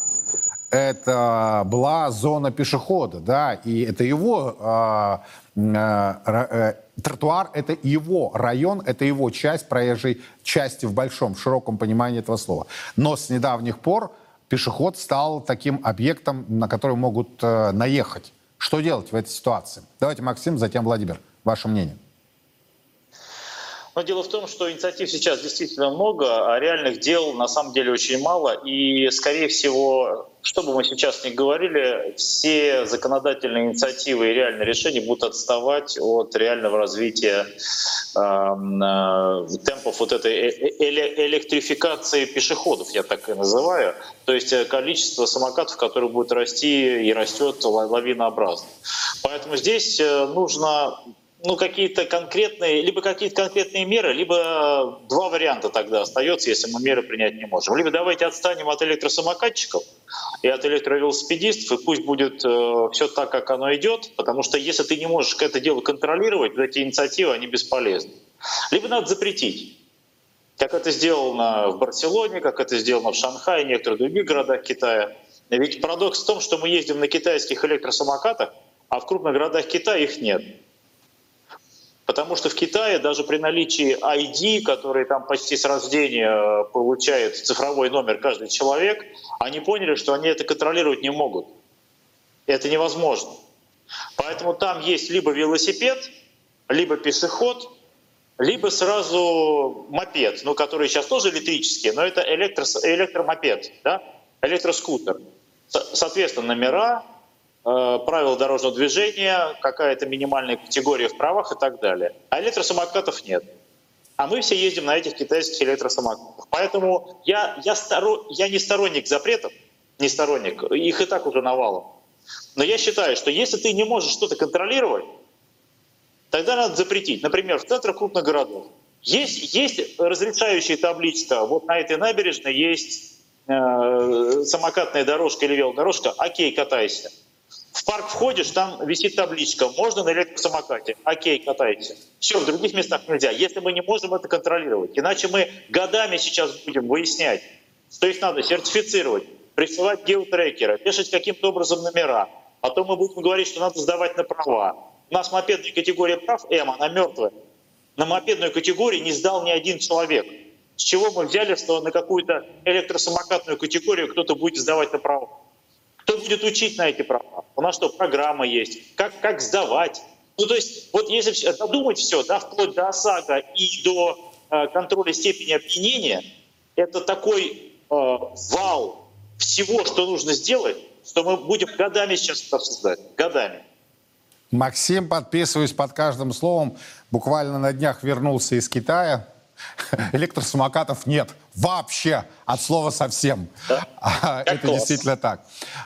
это была зона пешехода, да, и это его а, а, а, тротуар, это его район, это его часть проезжей части в большом, в широком понимании этого слова. Но с недавних пор пешеход стал таким объектом, на который могут э, наехать. Что делать в этой ситуации? Давайте, Максим, затем Владимир. Ваше мнение. Но дело в том, что инициатив сейчас действительно много, а реальных дел на самом деле очень мало. И, скорее всего, что бы мы сейчас ни говорили, все законодательные инициативы и реальные решения будут отставать от реального развития э, э, темпов вот этой э, э электрификации пешеходов, я так и называю. То есть э, количество самокатов, которые будут расти и растет лавинообразно. Поэтому здесь нужно ну, какие-то конкретные, либо какие-то конкретные меры, либо два варианта тогда остается, если мы меры принять не можем. Либо давайте отстанем от электросамокатчиков и от электровелосипедистов, и пусть будет э, все так, как оно идет, потому что если ты не можешь это дело контролировать, то эти инициативы, они бесполезны. Либо надо запретить, как это сделано в Барселоне, как это сделано в Шанхае некоторых других городах Китая. Ведь парадокс в том, что мы ездим на китайских электросамокатах, а в крупных городах Китая их нет. Потому что в Китае даже при наличии ID, который там почти с рождения э, получает цифровой номер каждый человек, они поняли, что они это контролировать не могут. Это невозможно. Поэтому там есть либо велосипед, либо пешеход, либо сразу мопед, ну, который сейчас тоже электрический, но это электро, электромопед, да? электроскутер. Соответственно, номера, Э, правила дорожного движения, какая-то минимальная категория в правах и так далее. А электросамокатов нет. А мы все ездим на этих китайских электросамокатах. Поэтому я, я, сторо, я не сторонник запретов, не сторонник, их и так уже навалом. Но я считаю, что если ты не можешь что-то контролировать, тогда надо запретить. Например, в центрах крупных городов. Есть, есть разрешающая табличка, вот на этой набережной есть э, самокатная дорожка или велодорожка, окей, катайся. В парк входишь, там висит табличка, можно на электросамокате. Окей, катайте. Все, в других местах нельзя. Если мы не можем это контролировать, иначе мы годами сейчас будем выяснять, что их надо сертифицировать, присылать геотрекеры, вешать каким-то образом номера. Потом мы будем говорить, что надо сдавать на права. У нас мопедная категория прав М, она мертвая. На мопедную категорию не сдал ни один человек. С чего мы взяли, что на какую-то электросамокатную категорию кто-то будет сдавать на права? Кто будет учить на эти права? У нас что, программа есть? Как, как сдавать? Ну, то есть, вот если додумать все, да, вплоть до ОСАГО и до э, контроля степени опьянения, это такой э, вал всего, что нужно сделать, что мы будем годами сейчас это обсуждать. Годами. Максим, подписываюсь под каждым словом. Буквально на днях вернулся из Китая. Электросамокатов нет вообще, от слова совсем. Да? Это класс. действительно так.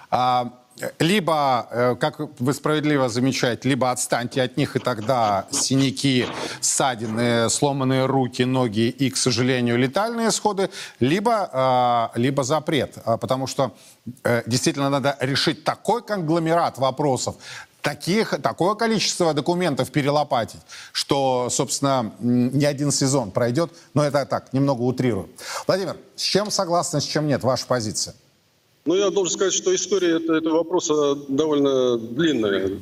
А, либо, э, как вы справедливо замечаете, либо отстаньте от них, и тогда синяки, ссадины, сломанные руки, ноги и, к сожалению, летальные исходы, либо, а, либо запрет. А, потому что э, действительно надо решить такой конгломерат вопросов, таких, такое количество документов перелопатить, что, собственно, не один сезон пройдет. Но это так, немного утрирую. Владимир, с чем согласны, с чем нет? Ваша позиция? Ну, я должен сказать, что история это, этого вопроса довольно длинная.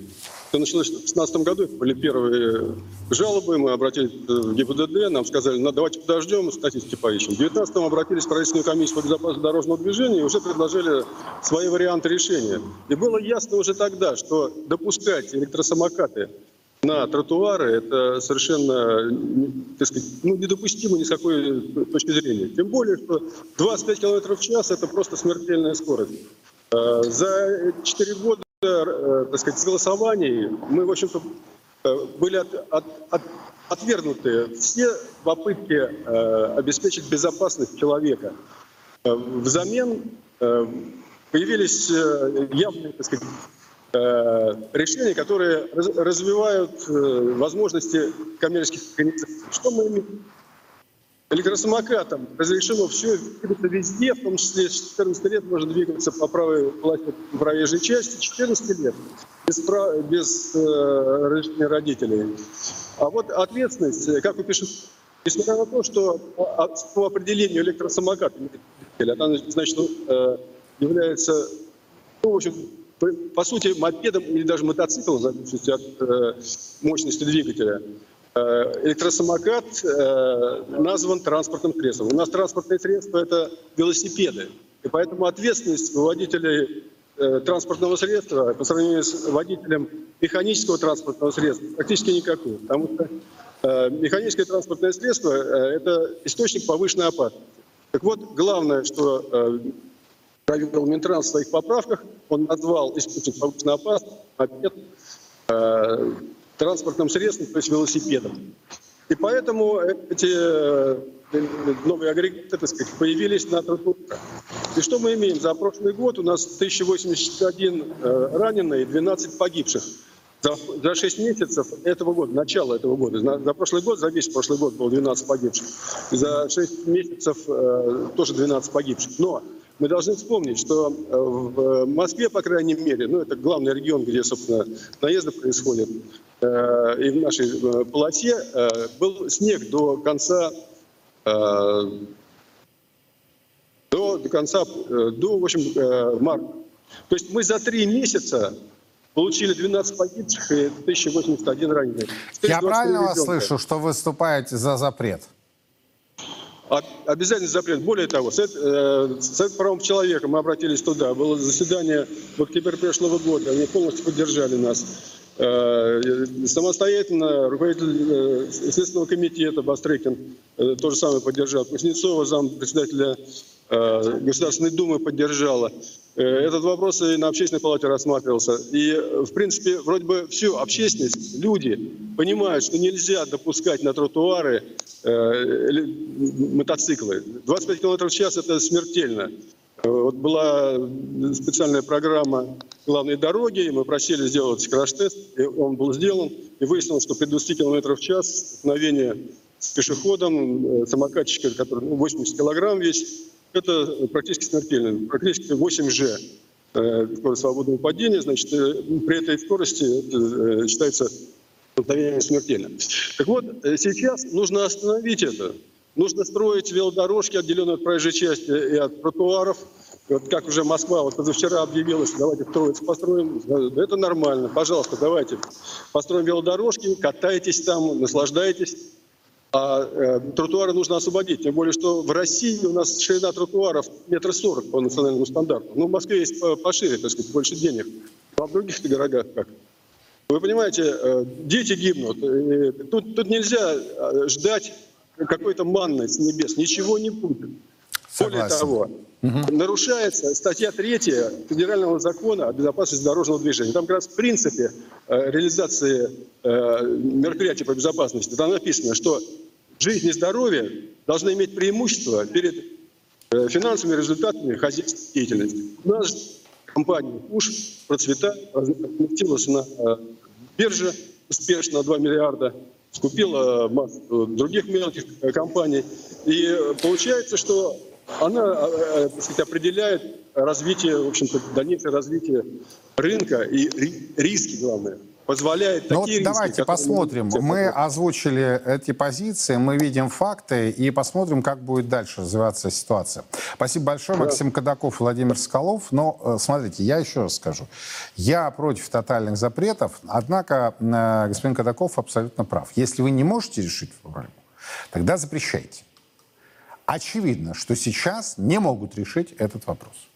Это началось в 2016 году, были первые жалобы, мы обратились в ГИБДД, нам сказали, ну, давайте подождем, статистики поищем. В 2019 обратились в правительственную комиссию по безопасности дорожного движения и уже предложили свои варианты решения. И было ясно уже тогда, что допускать электросамокаты на тротуары это совершенно так сказать, ну, недопустимо ни с какой точки зрения. Тем более, что 25 км в час это просто смертельная скорость. Э, за 4 года Э, так сказать, согласований мы, в общем-то, э, были от, от, от, отвергнуты все попытки э, обеспечить безопасность человека. Э, взамен э, появились э, явные, так сказать, э, решения, которые раз, развивают э, возможности коммерческих организаций. Что мы имеем? Электросамокатом разрешено все двигаться везде, в том числе с 14 лет можно двигаться по правой полосе проезжей части, 14 лет без, прав... без э, разрешения родителей. А вот ответственность, как вы пишете, несмотря на то, что по определению электросамоката, она, значит, э, является, ну, в общем, по сути, мопедом или даже мотоциклом, в зависимости от э, мощности двигателя, Э, электросамокат э, назван транспортным средством. У нас транспортные средства – это велосипеды. И поэтому ответственность водителей э, транспортного средства по сравнению с водителем механического транспортного средства практически никакой. Потому что э, механическое транспортное средство э, – это источник повышенной опасности. Так вот, главное, что э, провел Минтранс в своих поправках, он назвал источник повышенной опасности э, транспортным средством, то есть велосипедом. И поэтому эти э, новые агрегаты, так сказать, появились на тротуарах. И что мы имеем? За прошлый год у нас 1081 э, раненый и 12 погибших. За, за 6 месяцев этого года, начала этого года, за, за прошлый год, за весь прошлый год было 12 погибших. За 6 месяцев э, тоже 12 погибших. Но мы должны вспомнить, что э, в Москве, по крайней мере, ну это главный регион, где, собственно, наезды происходят, и в нашей э, полосе был снег до конца до, до конца, до, в общем, марта. То есть мы за три месяца получили 12 погибших и 1081 раненый. Я правильно вас слышу, что выступаете за запрет? Обязательный запрет. Более того, Совет, э, Совет правом человека, мы обратились туда, было заседание в октябре прошлого года, они полностью поддержали нас. Э, самостоятельно руководитель э, Следственного комитета Бастрыкин э, то же самое поддержал. Кузнецова, зам председателя Государственной Думы поддержала. Этот вопрос и на общественной палате рассматривался. И, в принципе, вроде бы всю общественность, люди понимают, что нельзя допускать на тротуары э, мотоциклы. 25 км в час – это смертельно. Э, вот была специальная программа главной дороги, и мы просили сделать краш-тест, и он был сделан, и выяснилось, что при 20 км в час столкновение с пешеходом, самокатчика, который ну, 80 килограмм весь, это практически смертельно, практически 8G э, скорость свободного падения, значит, э, при этой скорости э, считается столкновение смертельно. Так вот, сейчас нужно остановить это. Нужно строить велодорожки, отделенные от проезжей части и от тротуаров. Вот как уже Москва вот позавчера объявила, что давайте строить, построим. Это нормально. Пожалуйста, давайте построим велодорожки, катайтесь там, наслаждайтесь. А э, тротуары нужно освободить. Тем более, что в России у нас ширина тротуаров метр сорок по национальному стандарту. Ну, в Москве есть пошире, так сказать, больше денег. А в других городах как? Вы понимаете, э, дети гибнут. Тут, тут нельзя э, ждать какой-то манны с небес. Ничего не будет. Более того, угу. нарушается статья 3 Федерального закона о безопасности дорожного движения. Там как раз в принципе э, реализации э, мероприятий по безопасности там написано, что жизнь и здоровье должны иметь преимущество перед э, финансовыми результатами хозяйственной деятельности. У нас компания УШ процветает, разместилась на бирже успешно 2 миллиарда, скупила массу других мелких компаний. И получается, что она э, э, так сказать, определяет развитие, в общем-то, дальнейшее развитие рынка и риски, главное позволяет ну такие вот риски, давайте посмотрим. Мы озвучили эти позиции, мы видим факты и посмотрим, как будет дальше развиваться ситуация. Спасибо большое, да. Максим Кадаков, Владимир Скалов. Но э, смотрите, я еще раз скажу. Я против тотальных запретов, однако господин Кадаков абсолютно прав. Если вы не можете решить проблему, тогда запрещайте. Очевидно, что сейчас не могут решить этот вопрос.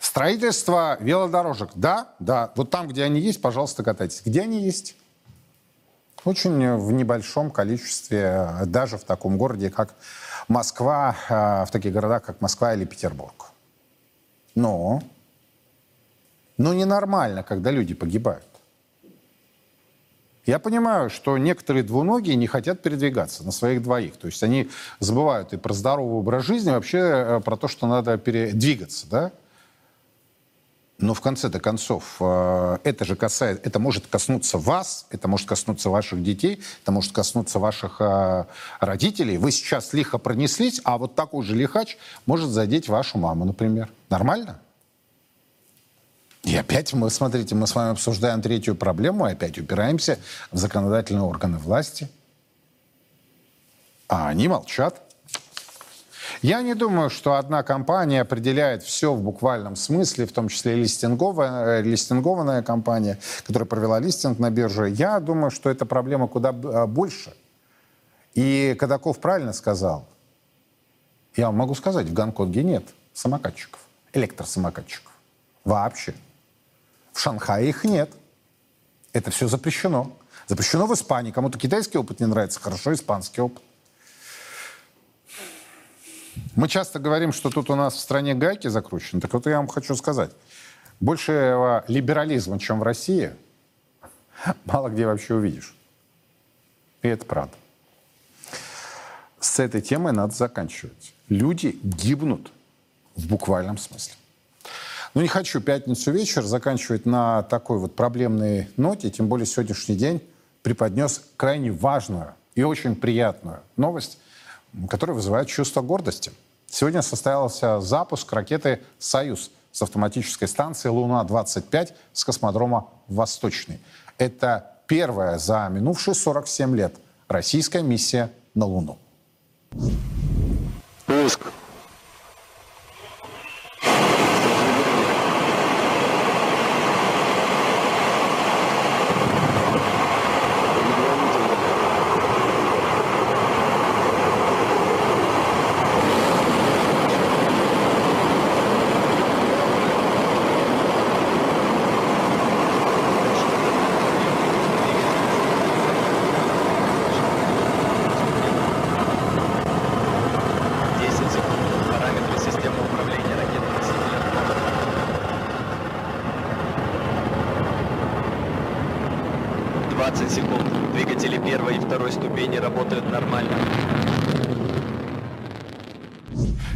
Строительство велодорожек. Да, да. Вот там, где они есть, пожалуйста, катайтесь. Где они есть? Очень в небольшом количестве, даже в таком городе, как Москва, э, в таких городах, как Москва или Петербург. Но, но ненормально, когда люди погибают. Я понимаю, что некоторые двуногие не хотят передвигаться на своих двоих. То есть они забывают и про здоровый образ жизни, и вообще э, про то, что надо передвигаться, да? Но в конце-то концов, э, это же касается, это может коснуться вас, это может коснуться ваших детей, это может коснуться ваших э, родителей. Вы сейчас лихо пронеслись, а вот такой же лихач может задеть вашу маму, например. Нормально? И опять мы, смотрите, мы с вами обсуждаем третью проблему, и опять упираемся в законодательные органы власти. А они молчат. Я не думаю, что одна компания определяет все в буквальном смысле, в том числе листинговая, э, листингованная компания, которая провела листинг на бирже. Я думаю, что эта проблема куда а, больше. И Кадаков правильно сказал. Я вам могу сказать, в Гонконге нет самокатчиков, электросамокатчиков. Вообще. В Шанхае их нет. Это все запрещено. Запрещено в Испании. Кому-то китайский опыт не нравится, хорошо испанский опыт. Мы часто говорим, что тут у нас в стране гайки закручены. Так вот я вам хочу сказать. Больше либерализма, чем в России, мало где вообще увидишь. И это правда. С этой темой надо заканчивать. Люди гибнут в буквальном смысле. Но не хочу пятницу вечер заканчивать на такой вот проблемной ноте, тем более сегодняшний день преподнес крайне важную и очень приятную новость, которая вызывает чувство гордости. Сегодня состоялся запуск ракеты «Союз» с автоматической станции «Луна-25» с космодрома «Восточный». Это первая за минувшие 47 лет российская миссия на Луну. Пуск.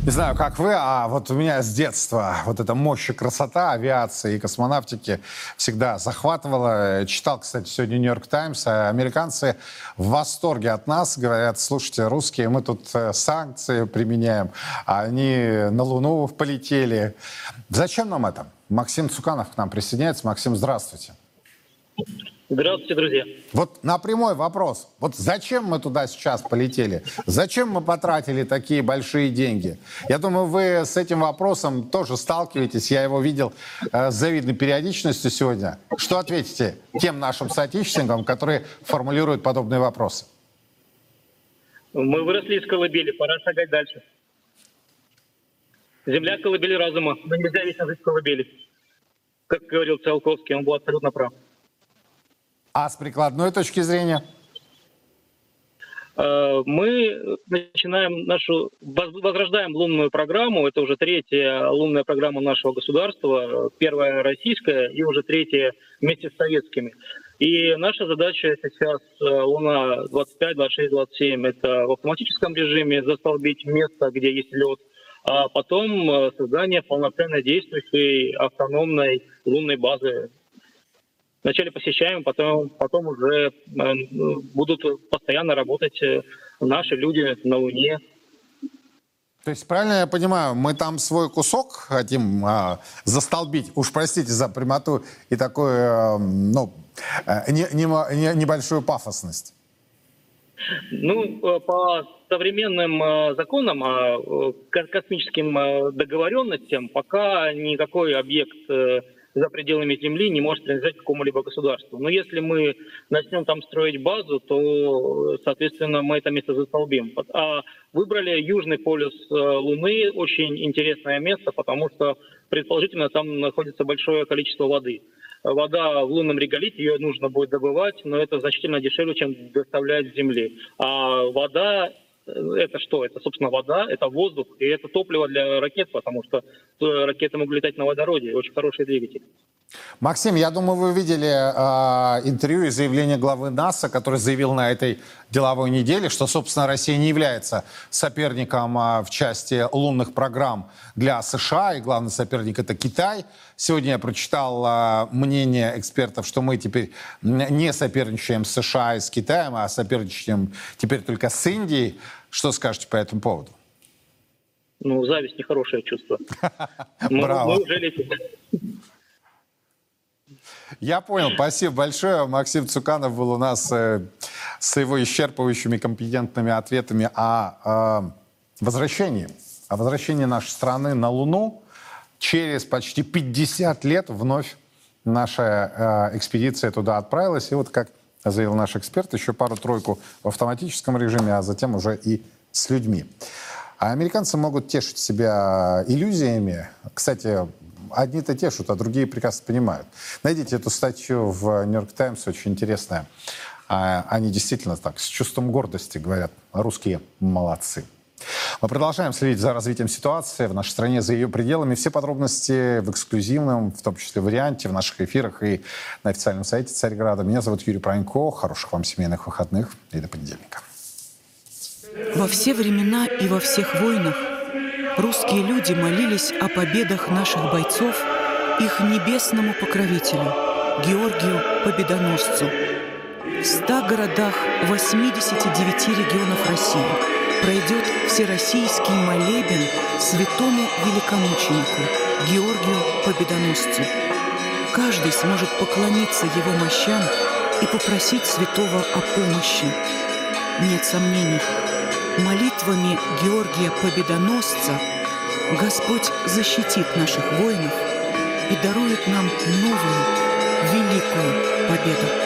Не знаю, как вы, а вот у меня с детства вот эта мощь и красота авиации и космонавтики всегда захватывала. Читал, кстати, сегодня «Нью-Йорк Таймс». Американцы в восторге от нас. Говорят, слушайте, русские, мы тут э, санкции применяем, а они на Луну полетели. Зачем нам это? Максим Цуканов к нам присоединяется. Максим, здравствуйте. Здравствуйте, друзья. Вот на прямой вопрос. Вот зачем мы туда сейчас полетели? Зачем мы потратили такие большие деньги? Я думаю, вы с этим вопросом тоже сталкиваетесь. Я его видел э, с завидной периодичностью сегодня. Что ответите тем нашим соотечественникам, которые формулируют подобные вопросы? Мы выросли из колыбели, пора шагать дальше. Земля колыбели разума, но нельзя вечно жить в колыбели. Как говорил Циолковский, он был абсолютно прав. А с прикладной точки зрения? Э, мы начинаем нашу, возрождаем лунную программу. Это уже третья лунная программа нашего государства. Первая российская и уже третья вместе с советскими. И наша задача сейчас э, Луна 25, 26, 27 это в автоматическом режиме застолбить место, где есть лед, а потом э, создание полноценной действующей автономной лунной базы вначале посещаем, потом, потом уже э, будут постоянно работать э, наши люди на Луне. То есть, правильно я понимаю, мы там свой кусок хотим а, застолбить, уж простите за прямоту и такую, а, ну, не, не, не, небольшую пафосность? Ну, по современным законам, космическим договоренностям, пока никакой объект за пределами Земли не может принадлежать какому-либо государству. Но если мы начнем там строить базу, то, соответственно, мы это место застолбим. А выбрали южный полюс э, Луны, очень интересное место, потому что, предположительно, там находится большое количество воды. Вода в лунном реголите, ее нужно будет добывать, но это значительно дешевле, чем доставлять с Земли. А вода это что? Это, собственно, вода, это воздух, и это топливо для ракет, потому что э, ракеты могут летать на водороде, очень хороший двигатель. Максим, я думаю, вы видели э, интервью и заявление главы НАСА, который заявил на этой деловой неделе, что, собственно, Россия не является соперником э, в части лунных программ для США, и главный соперник это Китай. Сегодня я прочитал э, мнение экспертов, что мы теперь не соперничаем с США и с Китаем, а соперничаем теперь только с Индией. Что скажете по этому поводу? Ну, зависть нехорошее чувство. Браво. Я понял, спасибо большое. Максим Цуканов был у нас э, с его исчерпывающими компетентными ответами о э, возвращении, о возвращении нашей страны на Луну. Через почти 50 лет вновь наша э, экспедиция туда отправилась. И вот, как заявил наш эксперт, еще пару-тройку в автоматическом режиме, а затем уже и с людьми. А американцы могут тешить себя иллюзиями. Кстати, одни-то тешут, а другие прекрасно понимают. Найдите эту статью в «Нью-Йорк Таймс», очень интересная. А, они действительно так, с чувством гордости говорят, русские молодцы. Мы продолжаем следить за развитием ситуации в нашей стране, за ее пределами. Все подробности в эксклюзивном, в том числе варианте, в наших эфирах и на официальном сайте Царьграда. Меня зовут Юрий Пронько. Хороших вам семейных выходных и до понедельника. Во все времена и во всех войнах русские люди молились о победах наших бойцов их небесному покровителю, Георгию Победоносцу. В 100 городах 89 регионов России пройдет всероссийский молебен святому великомученику Георгию Победоносцу. Каждый сможет поклониться его мощам и попросить святого о помощи. Нет сомнений, молитвами Георгия Победоносца Господь защитит наших воинов и дарует нам новую, великую победу.